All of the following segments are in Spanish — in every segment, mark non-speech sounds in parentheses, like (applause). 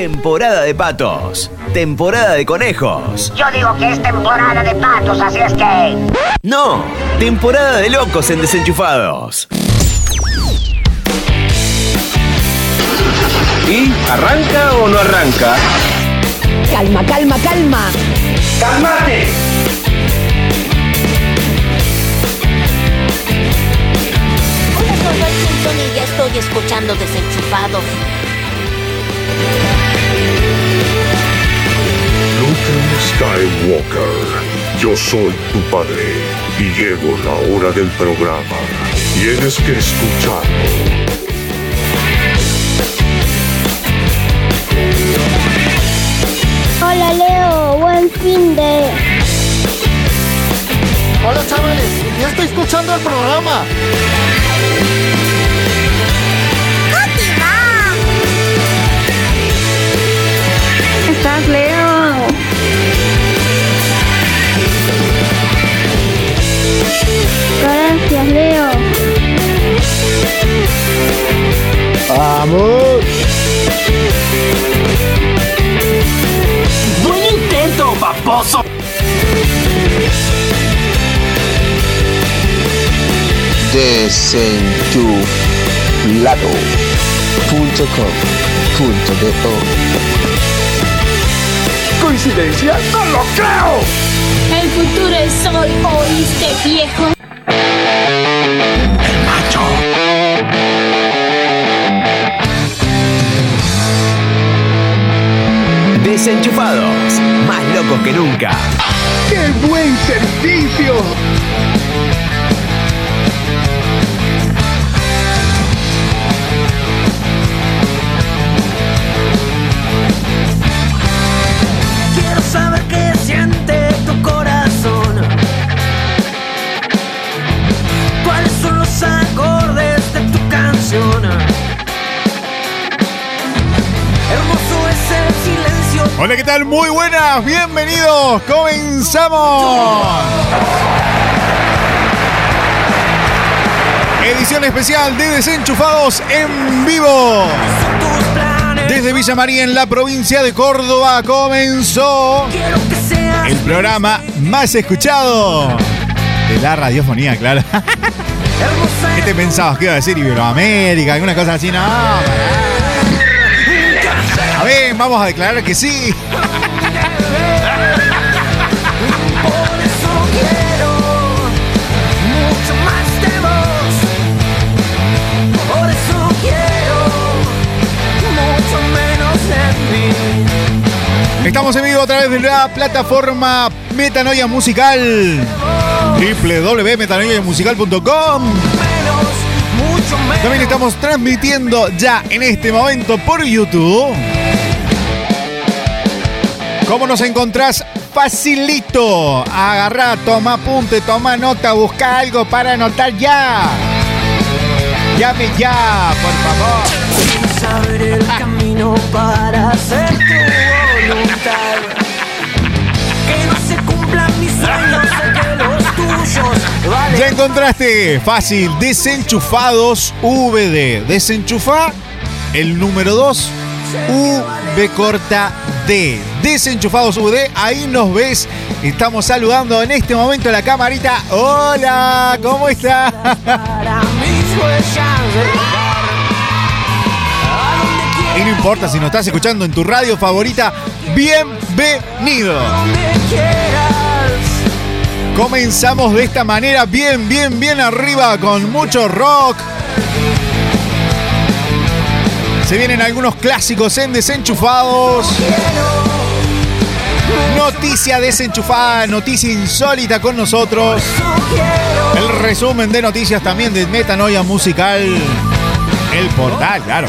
Temporada de patos. Temporada de conejos. Yo digo que es temporada de patos, así es que... No, temporada de locos en desenchufados. ¿Y arranca o no arranca? Calma, calma, calma. ¡Calmate! Hola, soy Simpson y ya estoy escuchando Desenchufados. Skywalker, yo soy tu padre y llegó la hora del programa. Tienes que escucharlo. Hola Leo, buen fin de... Hola chavales, ya estoy escuchando el programa. ¿Estás Leo? Gracias Leo. Vamos. ¡Buen intento, paposo! Desenchuflado.com.do ¿Coincidencia? ¡No lo creo! El futuro es hoy, ¿oíste viejo? Desenchufados. Más locos que nunca. ¡Qué buen servicio! Hola, ¿qué tal? Muy buenas, bienvenidos. Comenzamos. Edición especial de Desenchufados en vivo. Desde Villa María en la provincia de Córdoba comenzó el programa más escuchado de la radiofonía, claro. ¿Qué (laughs) te pensabas que iba a decir Iberoamérica? ¿Alguna cosa así? No. Vamos a declarar que sí. Estamos en vivo a través de la plataforma Metanoia Musical. www.metanoiamusical.com. También estamos transmitiendo ya en este momento por YouTube. ¿Cómo nos encontrás? Facilito. Agarrá, toma apunte, toma nota, busca algo para anotar ya. Llame ya, por favor. Sin saber el camino para hacer tu voluntad. Que no se cumplan mis sueños, que los tuyos valen. Ya encontraste, fácil, desenchufados VD. Desenchufa el número 2, V corta Desenchufados VD, ahí nos ves. Estamos saludando en este momento la camarita. Hola, ¿cómo está? Para mis huellas de lugar. A donde Y no importa si nos estás escuchando en tu radio favorita, bienvenido. Comenzamos de esta manera, bien, bien, bien arriba, con mucho rock. Se vienen algunos clásicos en desenchufados. Noticia desenchufada, noticia insólita con nosotros. El resumen de noticias también de Metanoia Musical. El portal, claro.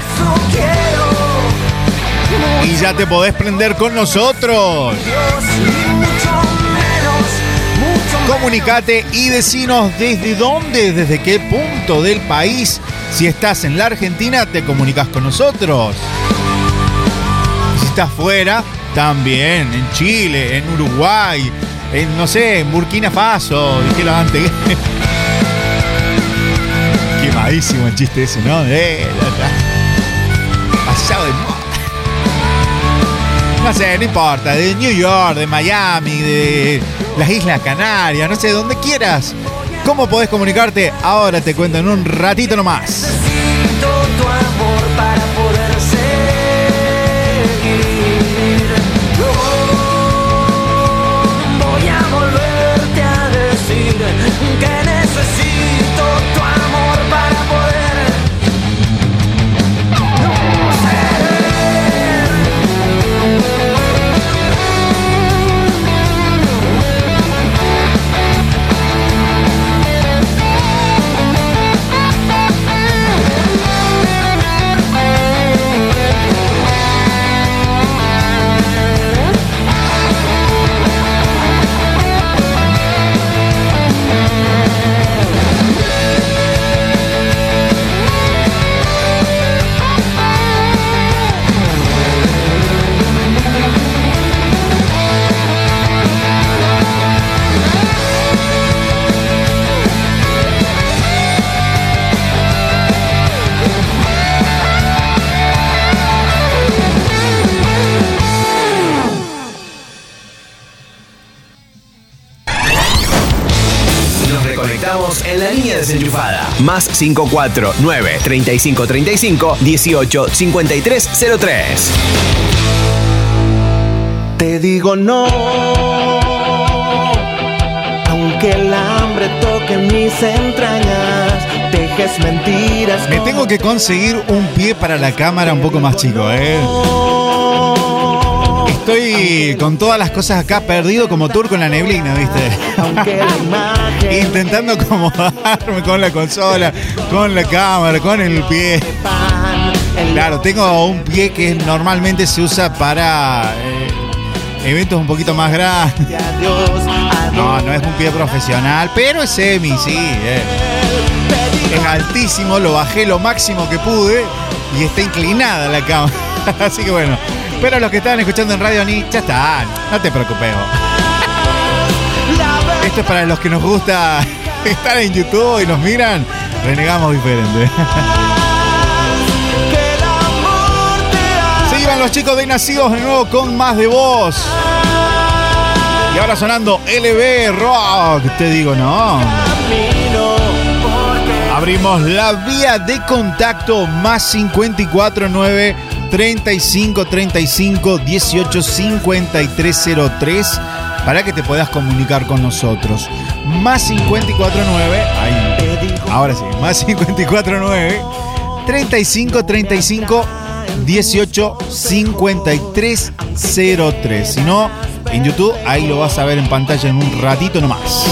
Y ya te podés prender con nosotros. Comunicate y decinos desde dónde, desde qué punto del país. Si estás en la Argentina, te comunicas con nosotros. Si estás fuera, también. En Chile, en Uruguay, en no sé, en Burkina Faso. Dijelo antes. (laughs) Quemadísimo el chiste ese, ¿no? Eh, Pasado de moda. No sé, no importa, de New York, de Miami, de las Islas Canarias, no sé, donde quieras. ¿Cómo podés comunicarte? Ahora te cuento en un ratito nomás. Más 549 3535 18 53 03. Te digo no, aunque el hambre toque mis entrañas, dejes mentiras. Me tengo que conseguir un pie para la cámara un poco más chico, ¿eh? Estoy con todas las cosas acá perdido como turco en la neblina, ¿viste? Intentando acomodarme con la consola, con la cámara, con el pie. Claro, tengo un pie que normalmente se usa para eh, eventos un poquito más grandes. No, no es un pie profesional, pero es semi, sí. eh. Es altísimo, lo bajé lo máximo que pude y está inclinada la cama. (laughs) Así que bueno. Pero los que estaban escuchando en Radio Ni, ya están. No te preocupes. Esto es para los que nos gusta (laughs) estar en YouTube y nos miran. Renegamos diferente. (laughs) Se iban los chicos de Nacidos de nuevo con más de voz. Y ahora sonando LB Rock. Te digo, no. Abrimos la vía de contacto más 549 35 35 18 53 03 para que te puedas comunicar con nosotros. Más 549 ahí. Ahora sí, más 549 35 35 18 53 03. Si no, en YouTube ahí lo vas a ver en pantalla en un ratito nomás.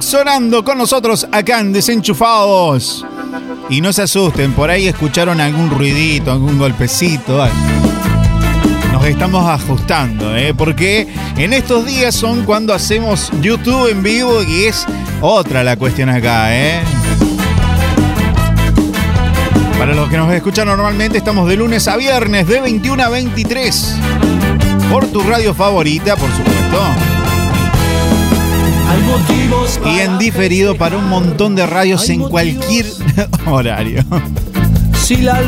Sonando con nosotros acá en Desenchufados. Y no se asusten, por ahí escucharon algún ruidito, algún golpecito. Nos estamos ajustando, ¿eh? porque en estos días son cuando hacemos YouTube en vivo y es otra la cuestión acá. ¿eh? Para los que nos escuchan normalmente, estamos de lunes a viernes de 21 a 23 por tu radio favorita, por supuesto. Y en diferido para un montón de radios en cualquier (laughs) horario.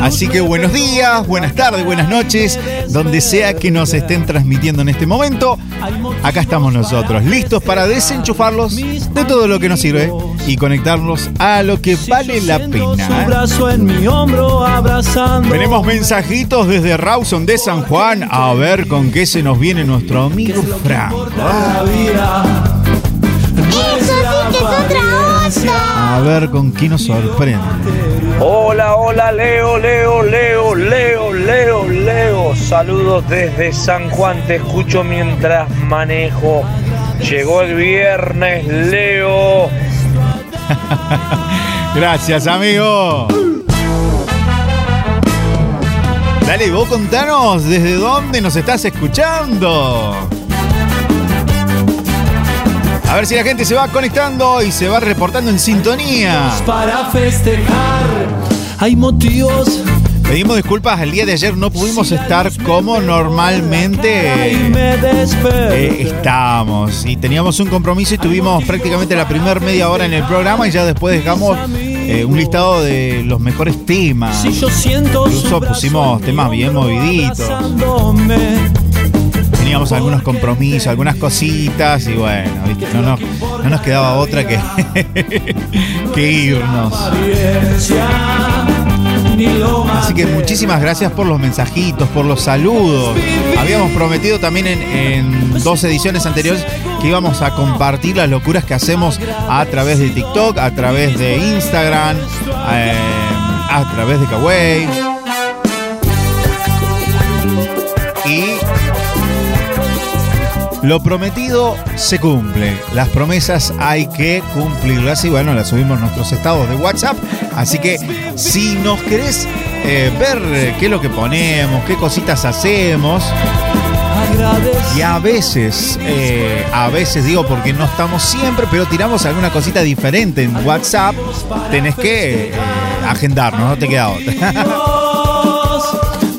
Así que buenos días, buenas tardes, buenas noches, donde sea que nos estén transmitiendo en este momento. Acá estamos nosotros, listos para desenchufarlos de todo lo que nos sirve y conectarlos a lo que vale la pena. Tenemos mensajitos desde Rawson de San Juan. A ver con qué se nos viene nuestro amigo Frank. A ver con qué nos sorprende. Hola, hola, Leo, Leo, Leo, Leo, Leo, Leo. Saludos desde San Juan, te escucho mientras manejo. Llegó el viernes, Leo. (laughs) Gracias, amigo. Dale, vos contanos desde dónde nos estás escuchando. A ver si la gente se va conectando y se va reportando en sintonía. Para festejar, hay motivos. Pedimos disculpas, el día de ayer no pudimos estar como normalmente eh, estábamos. Y teníamos un compromiso y tuvimos prácticamente la primera media hora en el programa y ya después dejamos eh, un listado de los mejores temas. Incluso pusimos temas bien moviditos teníamos algunos compromisos, algunas cositas y bueno, No, no, no nos quedaba otra que, (laughs) que irnos. Así que muchísimas gracias por los mensajitos, por los saludos. Habíamos prometido también en, dos ediciones anteriores que íbamos a compartir las locuras que hacemos a través de TikTok, a través de Instagram, eh, a través de Kawaii. Y lo prometido se cumple. Las promesas hay que cumplirlas y bueno, las subimos en nuestros estados de WhatsApp. Así que si nos querés eh, ver qué es lo que ponemos, qué cositas hacemos. Y a veces, eh, a veces digo porque no estamos siempre, pero tiramos alguna cosita diferente en WhatsApp. Tenés que eh, agendarnos, no te queda otra. (laughs)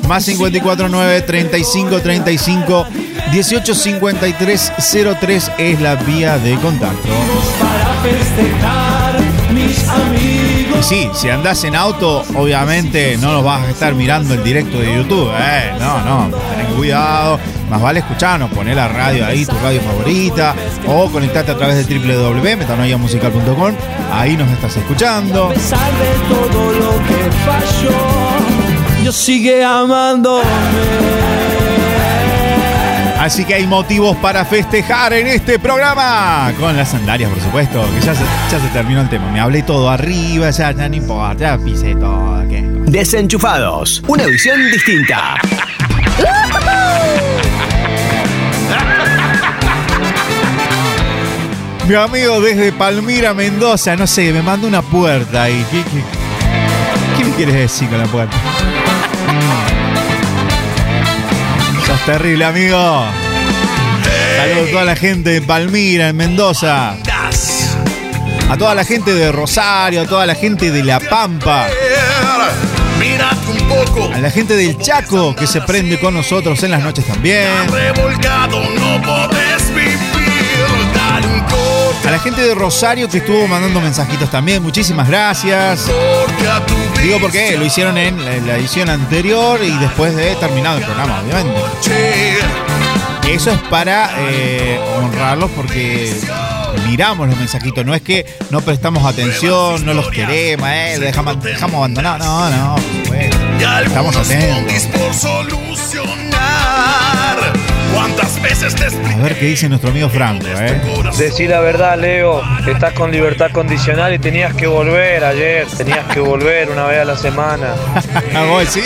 Más 549 35 35 185303 es la vía de contacto. Y sí, si andás en auto, obviamente no nos vas a estar mirando el directo de YouTube. Eh, no, no, ten cuidado. Más vale escucharnos, poner la radio ahí, tu radio favorita, o conectarte a través de www.metanoiamusical.com. Ahí nos estás escuchando. A pesar de todo lo que falló, yo sigue amándome. Así que hay motivos para festejar en este programa. Con las sandalias, por supuesto. Que ya se, ya se terminó el tema. Me hablé todo arriba, ya, ya no importa, ya pisé todo. Desenchufados. Una visión distinta. (laughs) Mi amigo desde Palmira, Mendoza, no sé, me manda una puerta y ¿qué, qué me quieres decir con la puerta? Terrible, amigo. Saludos a toda la gente de Palmira, en Mendoza. A toda la gente de Rosario, a toda la gente de La Pampa. A la gente del Chaco que se prende con nosotros en las noches también. A la gente de Rosario que estuvo mandando mensajitos también, muchísimas gracias. Digo porque lo hicieron en la edición anterior y después de terminado el programa, obviamente. Eso es para eh, honrarlos porque miramos los mensajitos. No es que no prestamos atención, no los queremos, eh, dejamos, dejamos abandonados. No, no, Estamos atentos. A ver qué dice nuestro amigo Franco, ¿eh? Este Decí la verdad, Leo. Estás con libertad condicional y tenías que volver ayer. Tenías que volver una vez a la semana. (laughs) Ah, vos sí?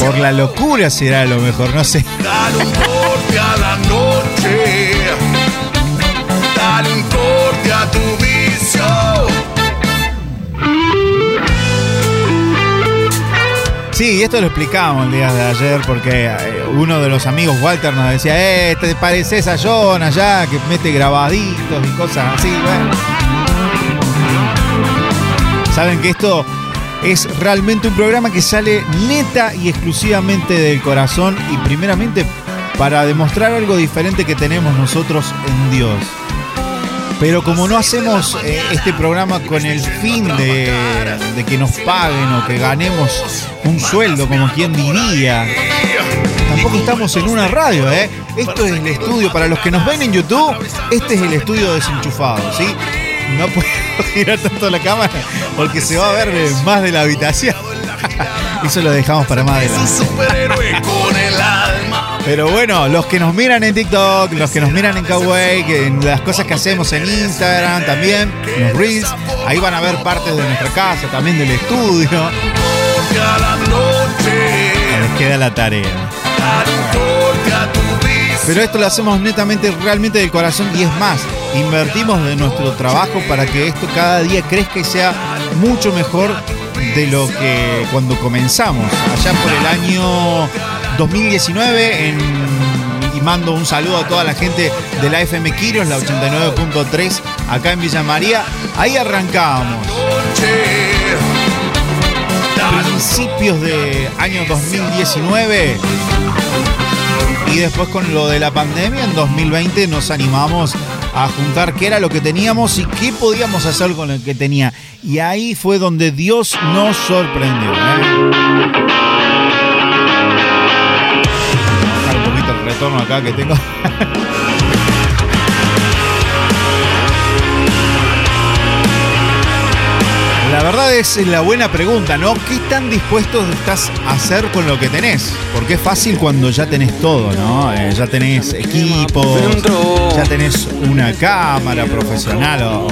Por la locura será lo mejor, no sé. Dale un corte a la noche. Dale un corte a tu esto lo explicamos el día de ayer porque eh, uno de los amigos, Walter, nos decía, eh, te pareces a John allá, que mete grabaditos y cosas así. Saben que esto es realmente un programa que sale neta y exclusivamente del corazón y primeramente para demostrar algo diferente que tenemos nosotros en Dios. Pero como no hacemos eh, este programa con el fin de, de que nos paguen o que ganemos un sueldo, como quien diría, tampoco estamos en una radio, ¿eh? Esto es el estudio, para los que nos ven en YouTube, este es el estudio desenchufado, ¿sí? No puedo (laughs) girar tanto la cámara porque se va a ver más de la habitación. (laughs) Eso lo dejamos para más adelante. Pero bueno, los que nos miran en TikTok, los que nos miran en en las cosas que hacemos en Instagram también, en los Reels, ahí van a ver partes de nuestra casa, también del estudio. Les queda la tarea. Pero esto lo hacemos netamente, realmente del corazón y es más, invertimos de nuestro trabajo para que esto cada día crezca y sea mucho mejor de lo que cuando comenzamos, allá por el año 2019 en, y mando un saludo a toda la gente de la FM Quiros, la 89.3 acá en Villa María. Ahí arrancábamos. Principios de año 2019 y después con lo de la pandemia en 2020 nos animamos a juntar qué era lo que teníamos y qué podíamos hacer con lo que tenía. Y ahí fue donde Dios nos sorprendió. ¿eh? Un poquito el retorno acá que tengo. (laughs) La verdad es la buena pregunta, ¿no? ¿Qué tan dispuesto estás a hacer con lo que tenés? Porque es fácil cuando ya tenés todo, ¿no? Eh, ya tenés equipos, ya tenés una cámara profesional o,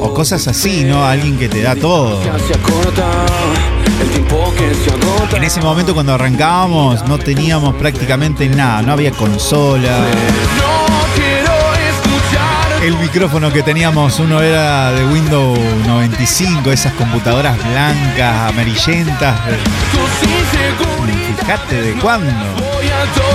o cosas así, ¿no? Alguien que te da todo. En ese momento cuando arrancábamos no teníamos prácticamente nada, no había consola. El micrófono que teníamos, uno era de Windows 95, esas computadoras blancas, amarillentas. Fíjate de cuándo.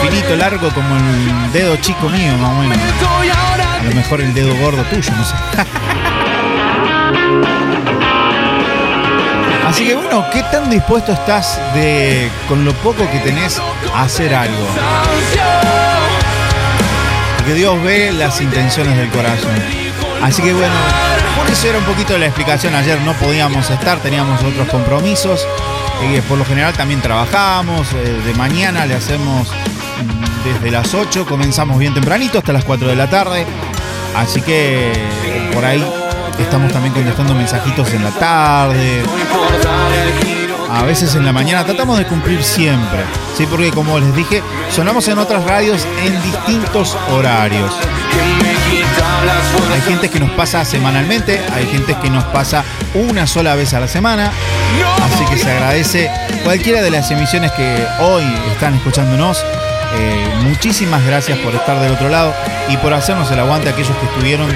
Finito, largo como el dedo chico mío, más o menos. A lo mejor el dedo gordo tuyo, no sé. (laughs) Así que bueno, ¿qué tan dispuesto estás de, con lo poco que tenés, a hacer algo? Porque Dios ve las intenciones del corazón. Así que bueno, por eso era un poquito la explicación. Ayer no podíamos estar, teníamos otros compromisos. Y por lo general también trabajamos. eh, de mañana le hacemos mm, desde las 8, comenzamos bien tempranito hasta las 4 de la tarde. Así que por ahí estamos también contestando mensajitos en la tarde. A veces en la mañana tratamos de cumplir siempre, ¿sí? Porque como les dije, sonamos en otras radios en distintos horarios. Hay gente que nos pasa semanalmente, hay gente que nos pasa una sola vez a la semana. Así que se agradece cualquiera de las emisiones que hoy están escuchándonos. Eh, muchísimas gracias por estar del otro lado y por hacernos el aguante a aquellos que estuvieron eh,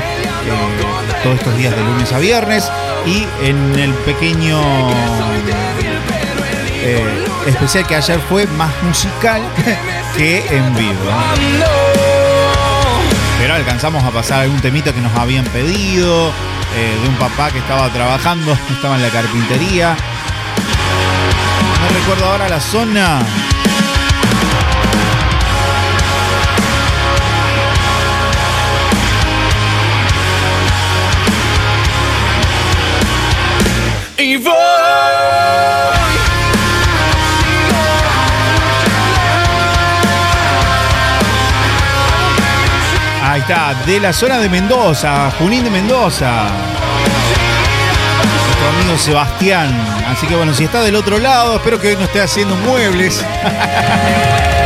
todos estos días de lunes a viernes y en el pequeño eh, especial que ayer fue más musical (laughs) que en vivo. Pero alcanzamos a pasar algún temita que nos habían pedido, de un papá que estaba trabajando, (laughs) estaba en la carpintería. No recuerdo ahora la zona. Y voy. Ahí está, de la zona de Mendoza, Junín de Mendoza. Nuestro amigo Sebastián. Así que bueno, si está del otro lado, espero que hoy no esté haciendo muebles. (laughs)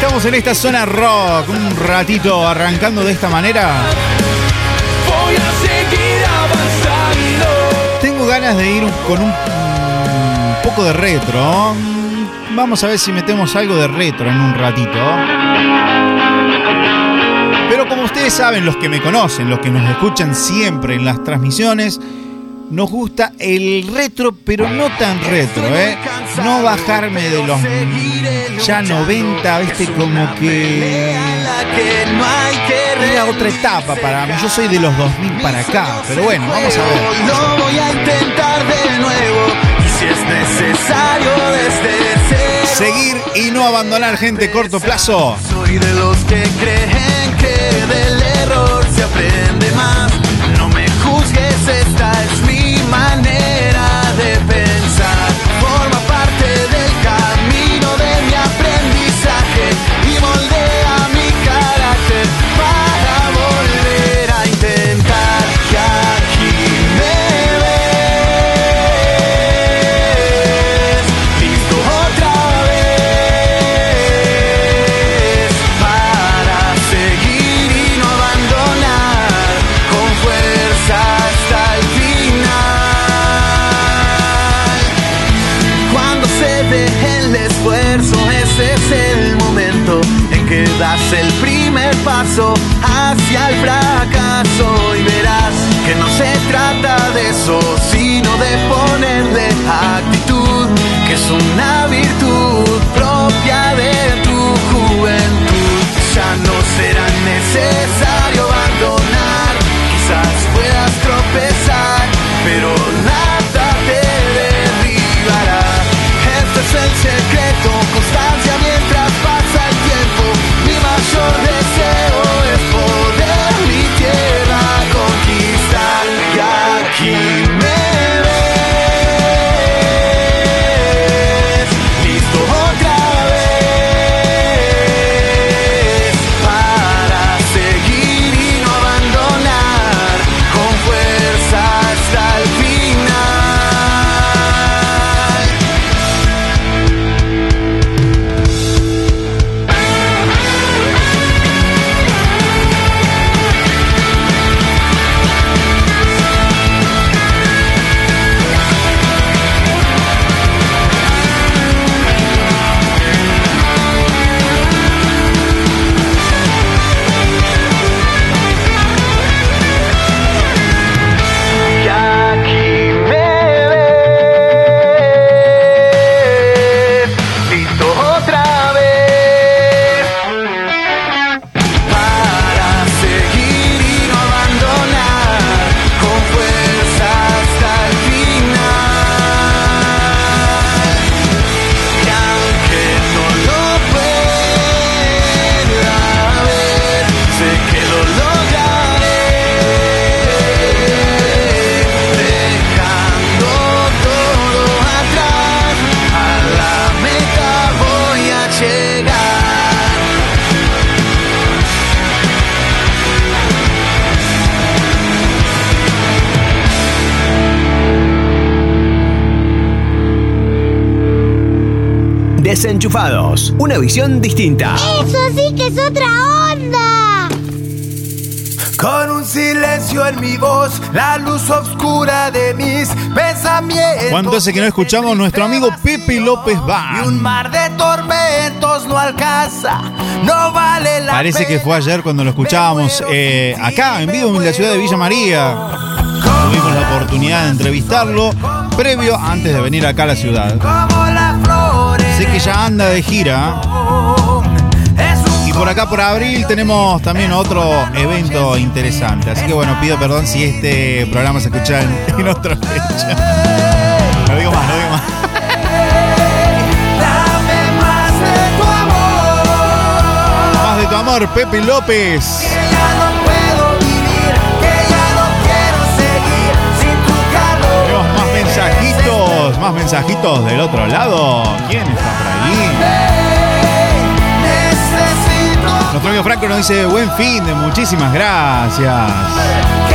Estamos en esta zona rock, un ratito arrancando de esta manera. Voy a seguir avanzando. Tengo ganas de ir con un, un poco de retro. Vamos a ver si metemos algo de retro en un ratito. Pero como ustedes saben, los que me conocen, los que nos escuchan siempre en las transmisiones, nos gusta el retro, pero no tan retro, ¿eh? No bajarme de los ya 90, viste, como que era otra etapa para mí. Yo soy de los 2000 para acá, pero bueno, vamos a ver. Lo voy a intentar de nuevo, si es necesario desde Seguir y no abandonar gente corto plazo. Soy de los que creen das el primer paso hacia el fracaso y verás que no se trata de eso, sino de ponerle actitud, que es una Una visión distinta. Eso sí que es otra onda. Con un silencio en mi voz, la luz oscura de mis pensamientos. ¿Cuánto hace que no escuchamos nuestro amigo Pepe López Y un mar de tormentos no alcanza, no vale la Parece que fue ayer cuando lo escuchábamos eh, acá, en vivo en la ciudad de Villa María. Tuvimos la oportunidad de entrevistarlo previo antes de venir acá a la ciudad. Sé que ya anda de gira. Y por acá por abril tenemos también otro evento interesante. Así que bueno, pido perdón si este programa se escucha en, (laughs) en otra fecha. No digo más, no digo más. Más de tu amor, Pepe López. Más mensajitos del otro lado. ¿Quién está por ahí? Nuestro amigo Franco nos dice buen fin muchísimas gracias.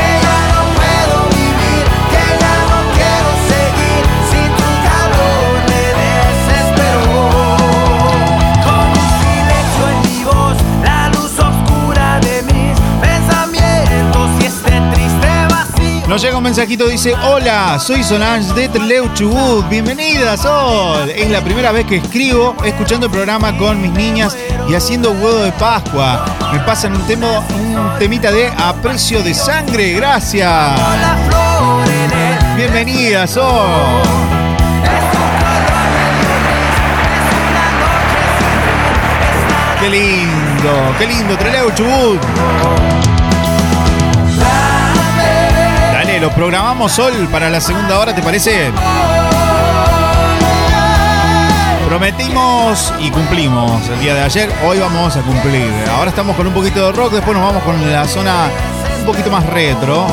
Un mensajito, dice, hola, soy Solange de Treleu Chubut, bienvenida Sol. Es la primera vez que escribo escuchando el programa con mis niñas y haciendo huevo de Pascua. Me pasan un, tema, un temita de aprecio de sangre. Gracias. Bienvenida, Sol. Qué lindo, qué lindo, Treleu Chubut. Lo programamos Sol para la segunda hora, ¿te parece? Prometimos y cumplimos el día de ayer, hoy vamos a cumplir. Ahora estamos con un poquito de rock, después nos vamos con la zona un poquito más retro.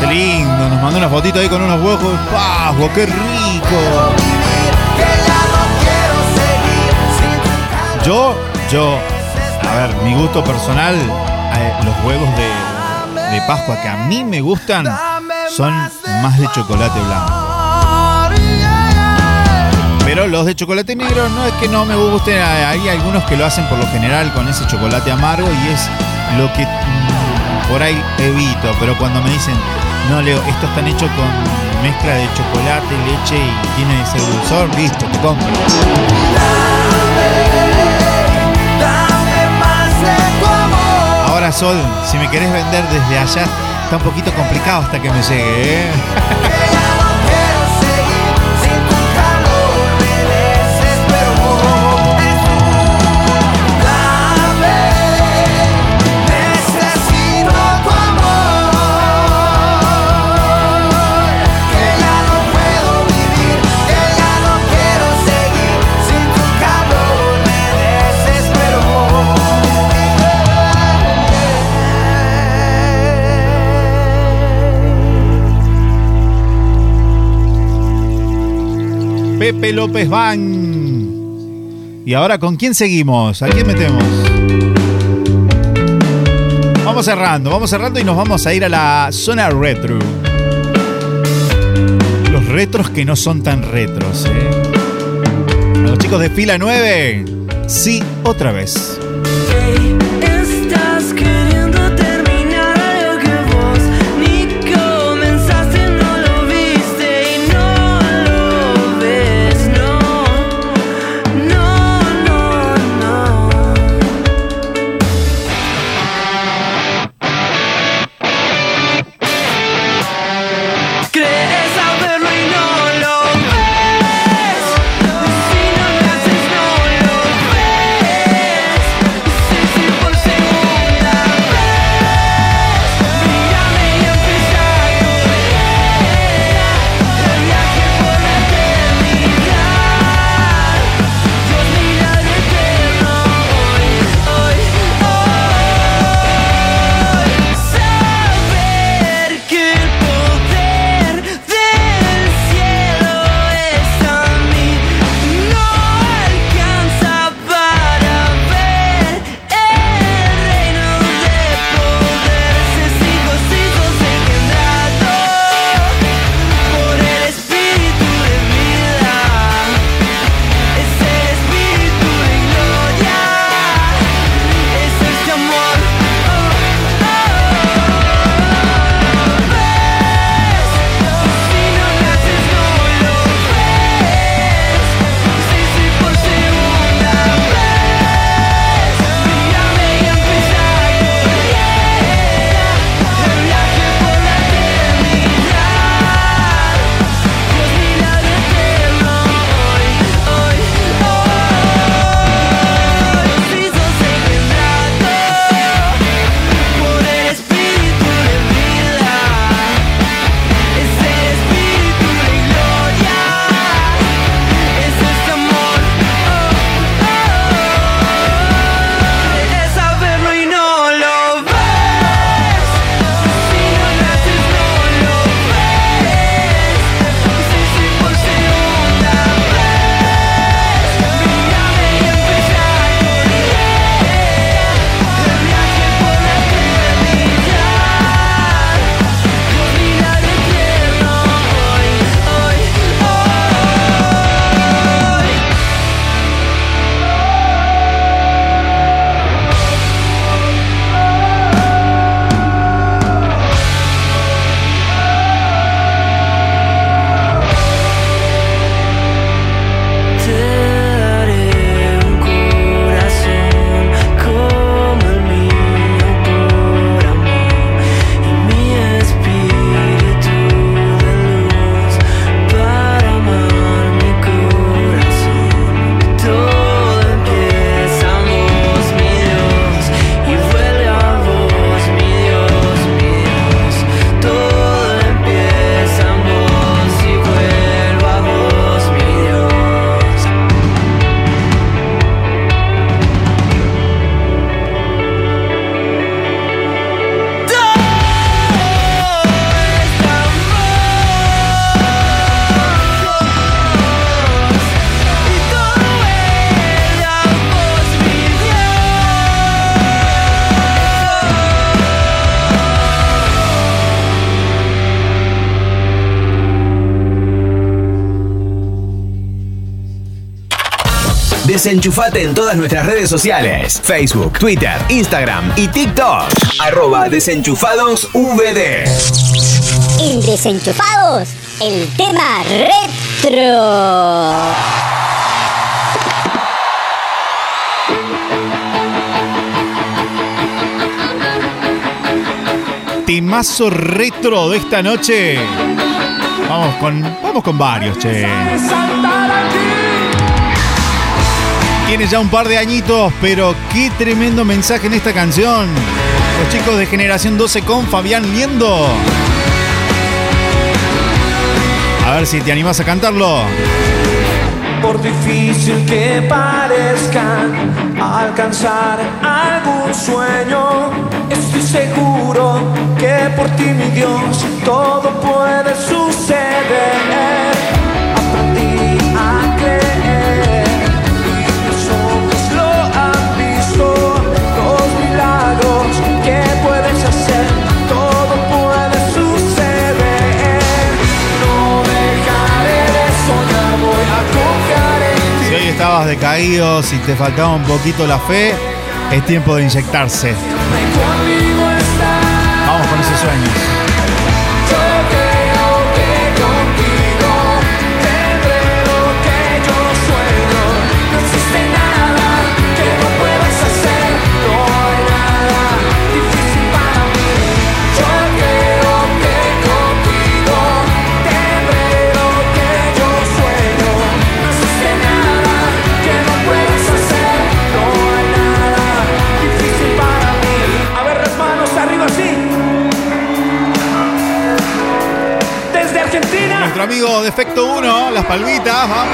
Qué lindo, nos mandó una fotito ahí con unos huevos de qué rico. Yo, yo, ver, mi gusto personal, eh, los huevos de, de Pascua que a mí me gustan son más de chocolate blanco. Pero los de chocolate negro no es que no me gusten, hay algunos que lo hacen por lo general con ese chocolate amargo y es lo que mm, por ahí evito, pero cuando me dicen, no Leo, esto están hechos con mezcla de chocolate, leche y tiene ese dulzor, listo, te compro. Sol, si me querés vender desde allá, está un poquito complicado hasta que me llegue, ¿eh? (laughs) López Van. Y ahora, ¿con quién seguimos? ¿A quién metemos? Vamos cerrando, vamos cerrando y nos vamos a ir a la zona retro. Los retros que no son tan retros, ¿eh? Los chicos de fila 9, sí, otra vez. Desenchufate en todas nuestras redes sociales. Facebook, Twitter, Instagram y TikTok. Arroba Desenchufados VD. En Desenchufados, el tema retro. Timazo retro de esta noche. Vamos con, vamos con varios, che. Tiene ya un par de añitos, pero qué tremendo mensaje en esta canción. Los chicos de Generación 12 con Fabián Liendo. A ver si te animas a cantarlo. Por difícil que parezca alcanzar algún sueño, estoy seguro que por ti, mi Dios, todo puede suceder. Decaído, si te faltaba un poquito la fe, es tiempo de inyectarse. Vamos con esos sueños. Nuestro amigo Defecto 1, las palmitas, vamos.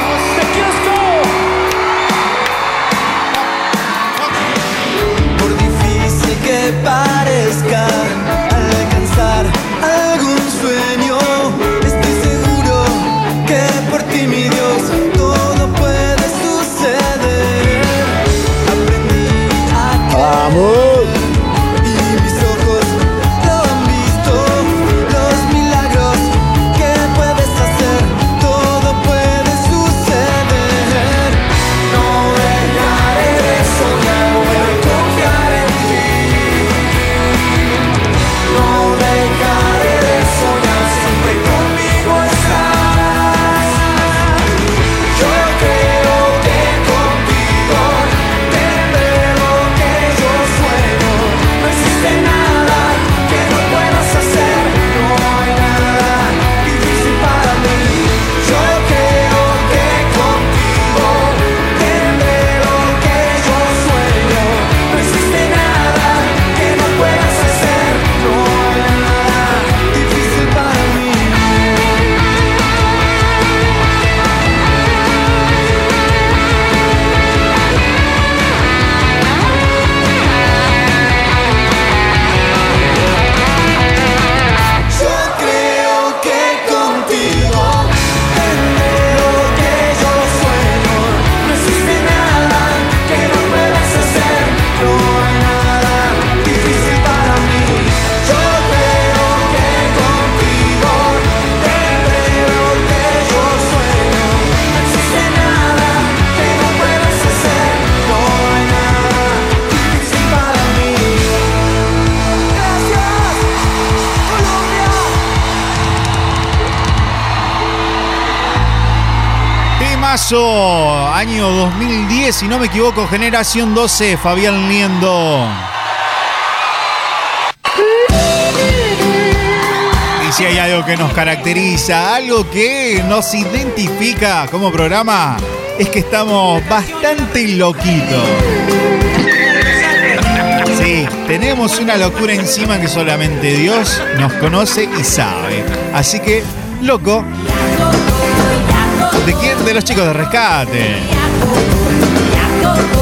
De equivoco, generación 12, Fabián Liendo. Y si hay algo que nos caracteriza, algo que nos identifica como programa, es que estamos bastante loquitos. Sí, tenemos una locura encima que solamente Dios nos conoce y sabe. Así que, loco. ¿De quién? De los chicos de rescate. Me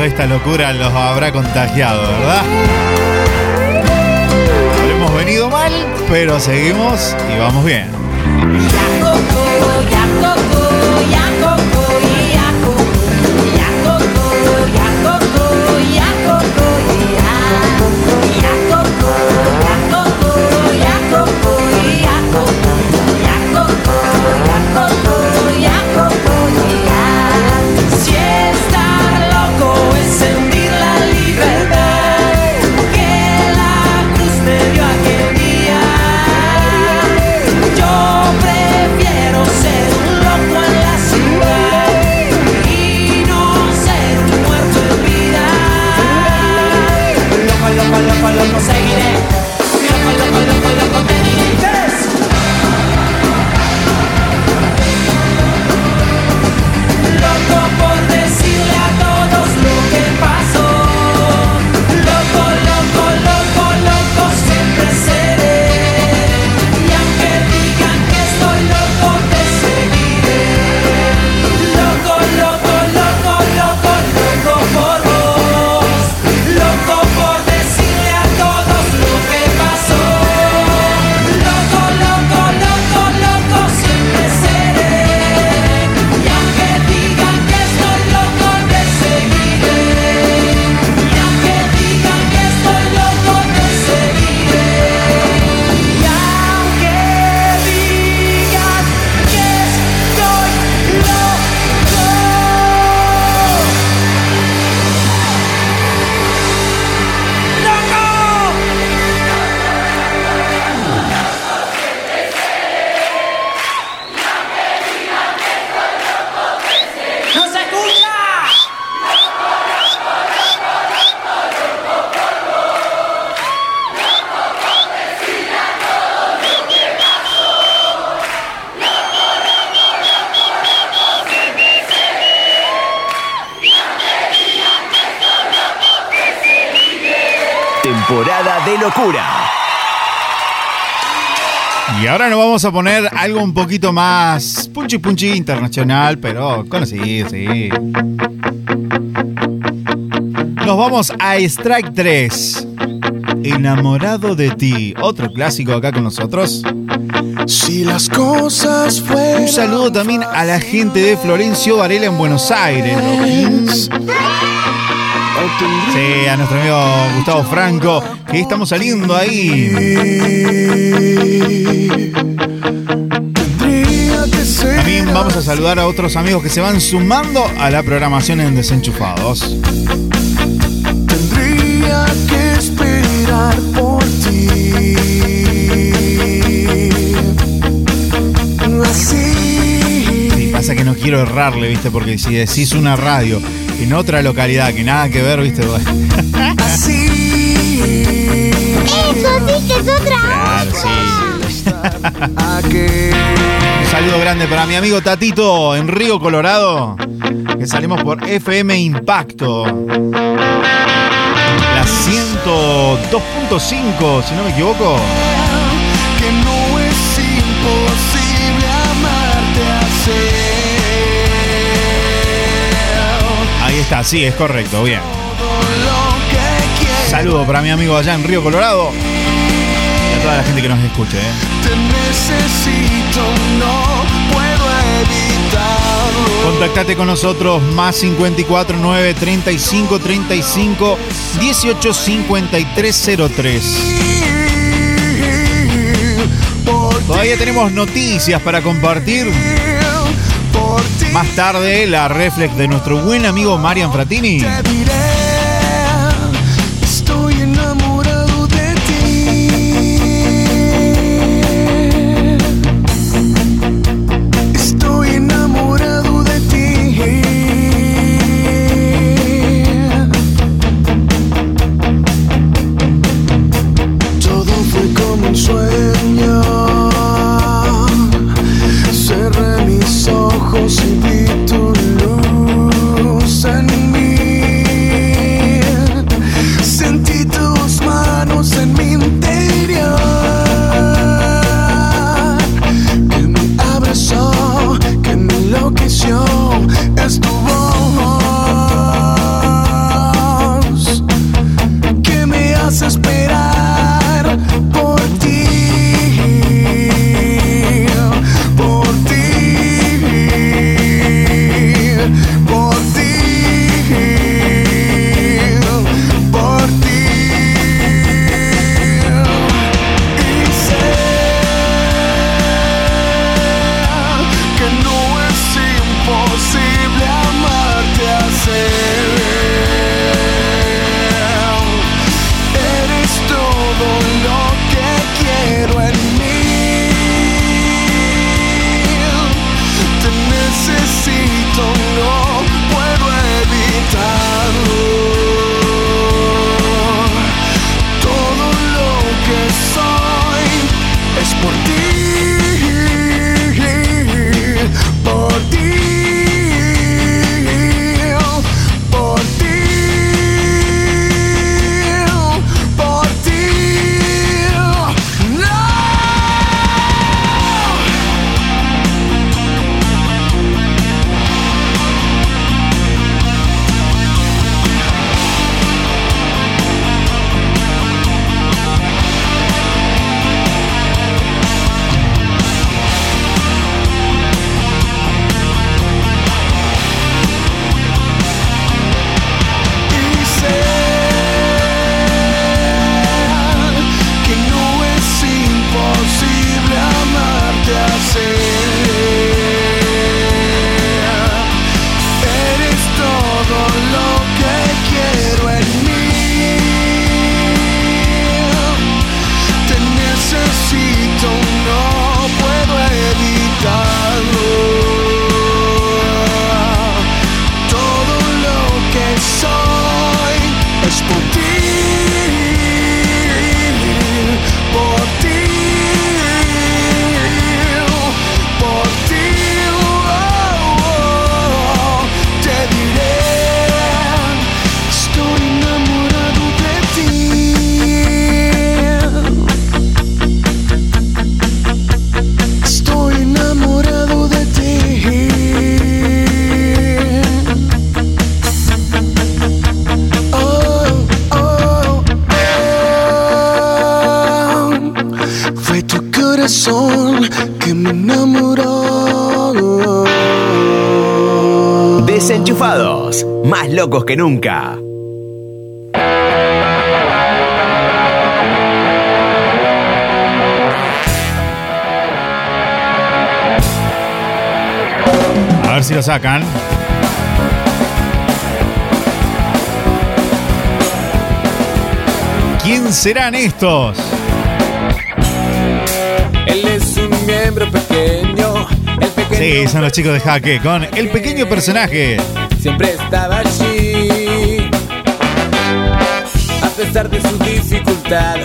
esta locura los habrá contagiado, ¿verdad? Hemos venido mal, pero seguimos y vamos bien. Vamos a poner algo un poquito más punchi punchi internacional, pero conocido, sí. Nos vamos a Strike 3. Enamorado de ti. Otro clásico acá con nosotros. Si las cosas fueran Un saludo también a la gente de Florencio Varela en Buenos Aires. Sí, a nuestro amigo Gustavo Franco, que estamos saliendo ahí. También vamos a saludar a otros amigos que se van sumando a la programación en Desenchufados. Tendría que esperar por ti. Así. Sí, pasa que no quiero errarle, ¿viste? Porque si decís una radio en otra localidad que nada que ver, ¿viste? Bueno. Así. Eso sí que es otra Claro, sí. Saludo grande para mi amigo Tatito en Río Colorado, que salimos por FM Impacto. La 102.5, si no me equivoco. Que no es imposible amarte. Ahí está, sí, es correcto, bien. Saludo para mi amigo allá en Río Colorado toda la gente que nos escuche. ¿eh? Te necesito, no puedo evitarlo. Contactate con nosotros más 54 9 35 35 18 53 03. Todavía tenemos noticias para compartir. Más tarde, la reflex de nuestro buen amigo Marian Fratini. Locos que nunca. A ver si lo sacan. ¿Quién serán estos? Él es un miembro pequeño, el pequeño Sí, son los chicos de Jaque con el pequeño personaje. Siempre estaba allí. A pesar de su dificultad,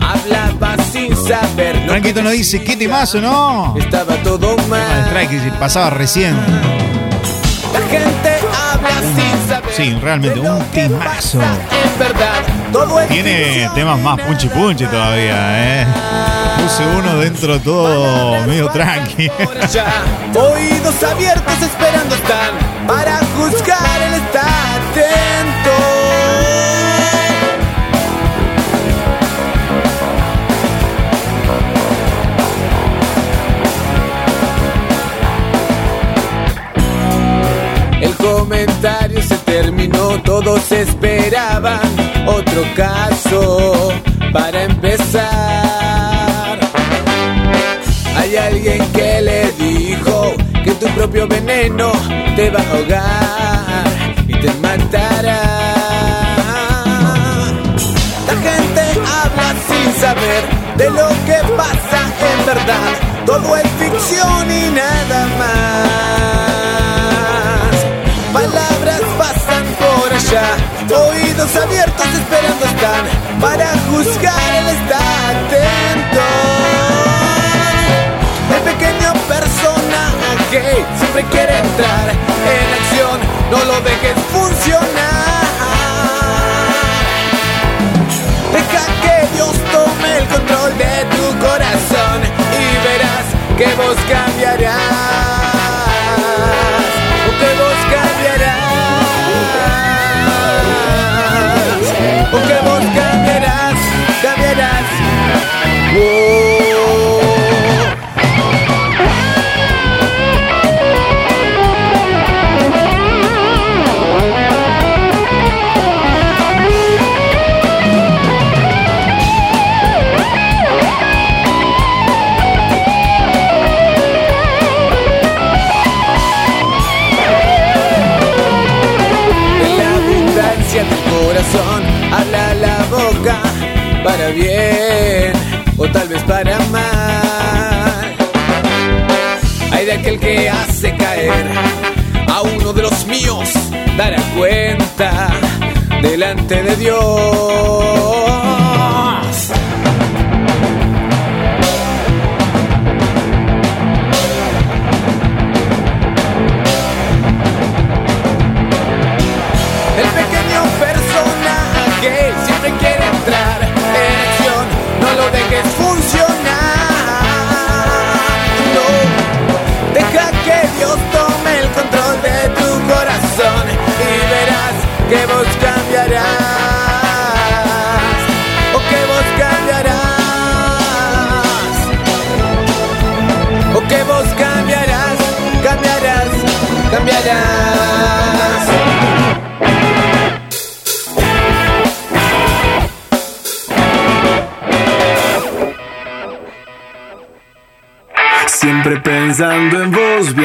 hablaba sin saber. No Franquito nos dice, ¿qué temazo, no? estaba todo mal. strike pasaba recién. La gente habla sin saber. Sí, realmente un temazo. En verdad, todo es Tiene temas más punchi punchi todavía, ¿eh? Puse uno dentro todo medio tranqui. Oídos abiertos esperando están para juzgar. Él está atento. El comentario se terminó, todos esperaban otro caso para empezar. Alguien que le dijo que tu propio veneno te va a ahogar y te matará. La gente habla sin saber de lo que pasa en verdad. Todo es ficción y nada más. Palabras pasan por allá, oídos abiertos esperando están para juzgar. Él está atento. Siempre quiere entrar en acción, no lo dejes funcionar. Deja que Dios tome el control de tu corazón y verás que vos cambiarás. O tal vez para mal. Hay de aquel que hace caer a uno de los míos, dará cuenta delante de Dios.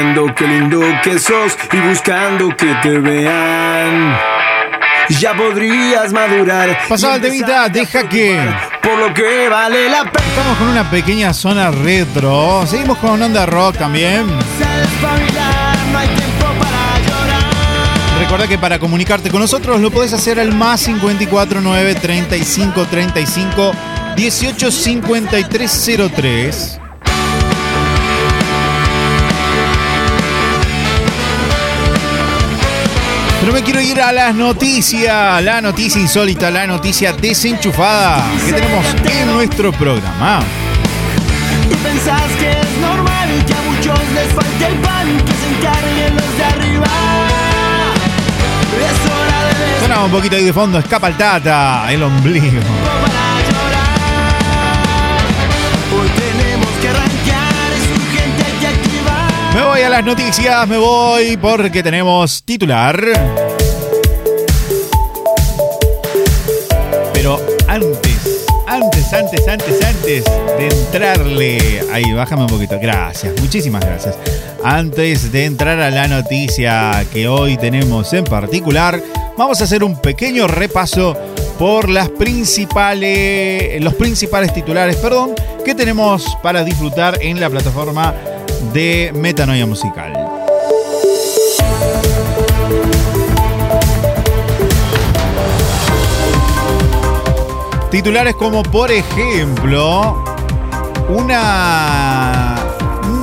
Viendo qué lindo que sos y buscando que te vean. Ya podrías madurar. Pasaba el temita, deja que. Por lo que vale la pena. Estamos con una pequeña zona retro. Seguimos con onda rock también. Recordá que para comunicarte con nosotros lo podés hacer al más 549 35 35 18 53 03. Pero me quiero ir a las noticias, la noticia insólita, la noticia desenchufada que tenemos en nuestro programa. Y pensás que es normal que a muchos les falte el pan, que se encarguen los de arriba. Es hora de Sonaba un poquito ahí de fondo, escapa el tata, el ombligo. Las noticias me voy porque tenemos titular. Pero antes, antes, antes, antes, antes de entrarle. Ahí, bájame un poquito. Gracias, muchísimas gracias. Antes de entrar a la noticia que hoy tenemos en particular, vamos a hacer un pequeño repaso por las principales, los principales titulares, perdón, que tenemos para disfrutar en la plataforma de Metanoia Musical. Titulares como por ejemplo una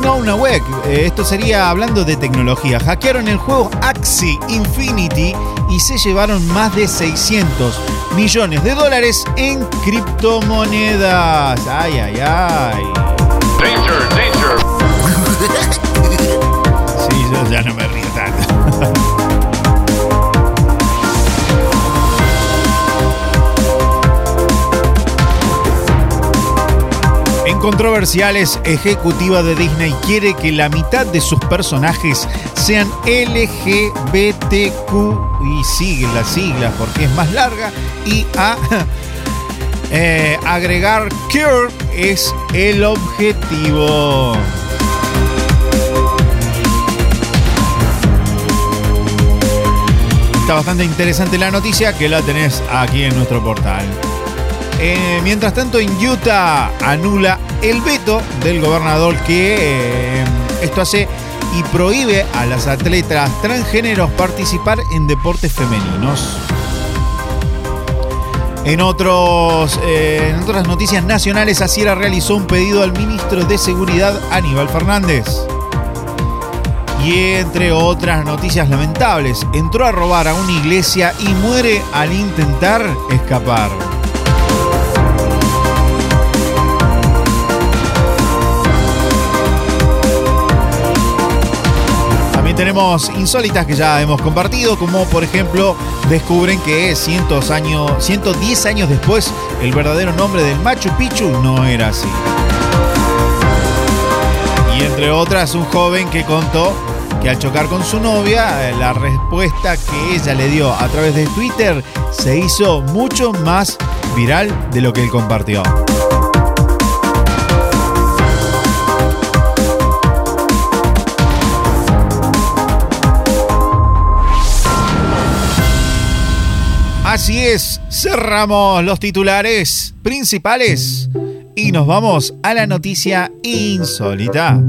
no una web, eh, esto sería hablando de tecnología. Hackearon el juego Axie Infinity y se llevaron más de 600 millones de dólares en criptomonedas. Ay, ay, ay. Danger, danger. (laughs) Sí, yo ya no me río controversiales, ejecutiva de Disney quiere que la mitad de sus personajes sean LGBTQ y sigue las siglas porque es más larga y a (laughs) eh, agregar Cure es el objetivo. Está bastante interesante la noticia que la tenés aquí en nuestro portal. Eh, mientras tanto, en Utah anula el veto del gobernador que eh, esto hace y prohíbe a las atletas transgéneros participar en deportes femeninos. En, otros, eh, en otras noticias nacionales, Asiera realizó un pedido al ministro de Seguridad, Aníbal Fernández. Y entre otras noticias lamentables, entró a robar a una iglesia y muere al intentar escapar. Tenemos insólitas que ya hemos compartido, como por ejemplo descubren que cientos años, 110 años después el verdadero nombre del Machu Picchu no era así. Y entre otras, un joven que contó que al chocar con su novia, la respuesta que ella le dio a través de Twitter se hizo mucho más viral de lo que él compartió. Así es, cerramos los titulares principales y nos vamos a la noticia insólita.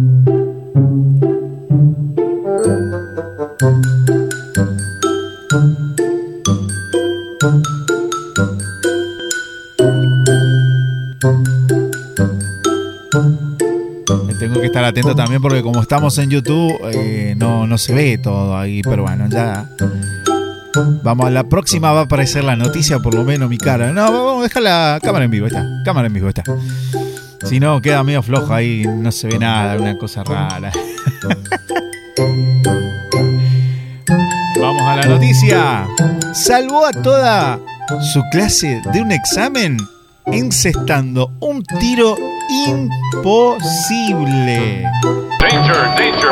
Tengo que estar atento también porque como estamos en YouTube eh, no, no se ve todo ahí, pero bueno, ya Vamos, a la próxima va a aparecer la noticia, por lo menos mi cara. No, vamos a dejar la cámara en vivo, está. Cámara en vivo, está. Si no, queda medio flojo ahí, no se ve nada, una cosa rara. (laughs) Vamos a la noticia. Salvó a toda su clase de un examen encestando un tiro imposible. Danger, danger.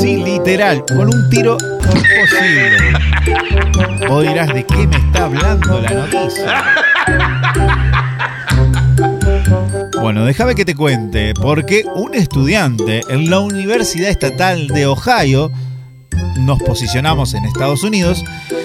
Sí, literal, con un tiro imposible. O dirás de qué me está hablando la noticia. Bueno, déjame que te cuente, porque un estudiante en la Universidad Estatal de Ohio, nos posicionamos en Estados Unidos,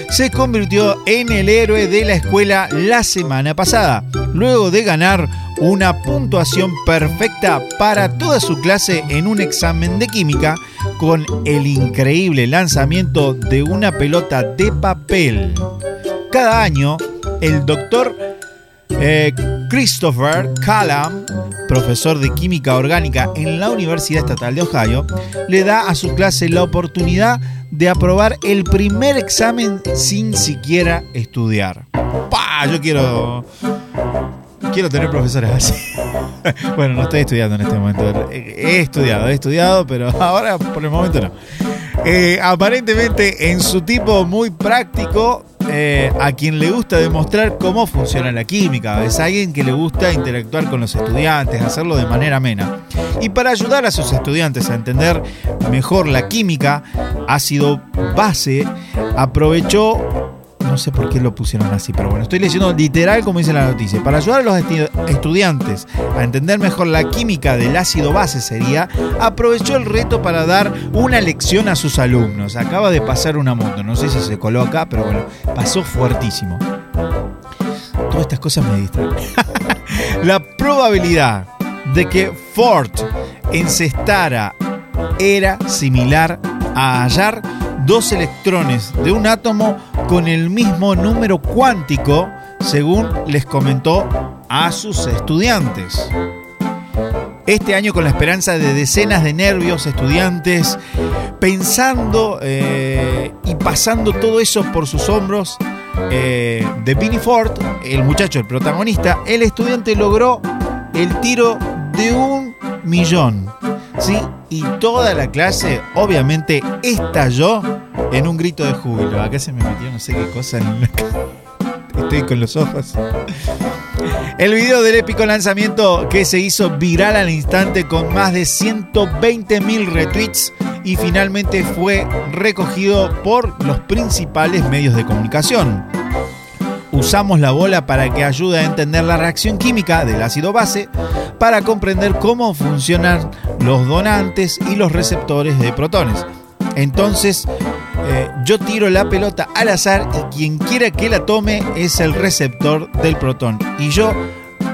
se convirtió en el héroe de la escuela la semana pasada, luego de ganar una puntuación perfecta para toda su clase en un examen de química con el increíble lanzamiento de una pelota de papel. Cada año, el doctor eh, Christopher Callum, profesor de química orgánica en la Universidad Estatal de Ohio, le da a su clase la oportunidad de aprobar el primer examen sin siquiera estudiar. ¡Pah! Yo quiero. Quiero tener profesores así. (laughs) bueno, no estoy estudiando en este momento. He estudiado, he estudiado, pero (laughs) ahora por el momento no. Eh, aparentemente, en su tipo muy práctico, eh, a quien le gusta demostrar cómo funciona la química, es alguien que le gusta interactuar con los estudiantes, hacerlo de manera amena. Y para ayudar a sus estudiantes a entender mejor la química, ácido base aprovechó no sé por qué lo pusieron así, pero bueno, estoy leyendo literal como dice la noticia. Para ayudar a los estudiantes a entender mejor la química del ácido base sería, aprovechó el reto para dar una lección a sus alumnos. Acaba de pasar una moto, no sé si se coló acá, pero bueno, pasó fuertísimo. Todas estas cosas me distraen. (laughs) la probabilidad de que Ford encestara era similar a hallar dos electrones de un átomo con el mismo número cuántico, según les comentó a sus estudiantes. Este año con la esperanza de decenas de nervios estudiantes pensando eh, y pasando todo eso por sus hombros eh, de Billy Ford, el muchacho, el protagonista, el estudiante logró el tiro de un millón. ¿sí? Y toda la clase obviamente estalló en un grito de júbilo. Acá se me metió no sé qué cosa en la. (laughs) Estoy con los ojos. El video del épico lanzamiento que se hizo viral al instante con más de 120 mil retweets y finalmente fue recogido por los principales medios de comunicación. Usamos la bola para que ayude a entender la reacción química del ácido base, para comprender cómo funcionan los donantes y los receptores de protones. Entonces, eh, yo tiro la pelota al azar y quien quiera que la tome es el receptor del protón. Y yo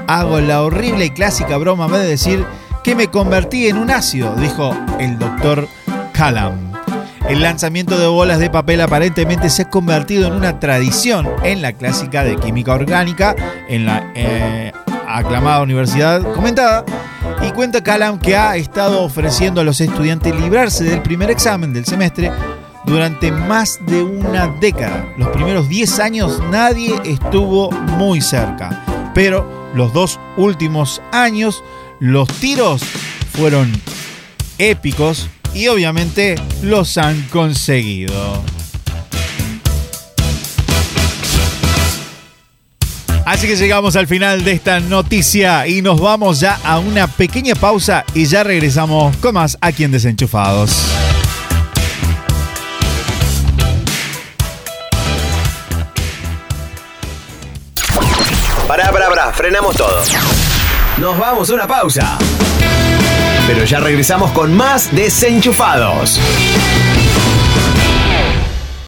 hago la horrible y clásica broma de decir que me convertí en un ácido, dijo el doctor Callam. El lanzamiento de bolas de papel aparentemente se ha convertido en una tradición en la clásica de química orgánica, en la eh, aclamada universidad comentada. Y cuenta Callam que ha estado ofreciendo a los estudiantes librarse del primer examen del semestre durante más de una década. Los primeros 10 años nadie estuvo muy cerca, pero los dos últimos años los tiros fueron épicos y obviamente los han conseguido. Así que llegamos al final de esta noticia y nos vamos ya a una pequeña pausa y ya regresamos con más aquí en Desenchufados. Pará, pará, pará, frenamos todo. Nos vamos a una pausa. Pero ya regresamos con más desenchufados.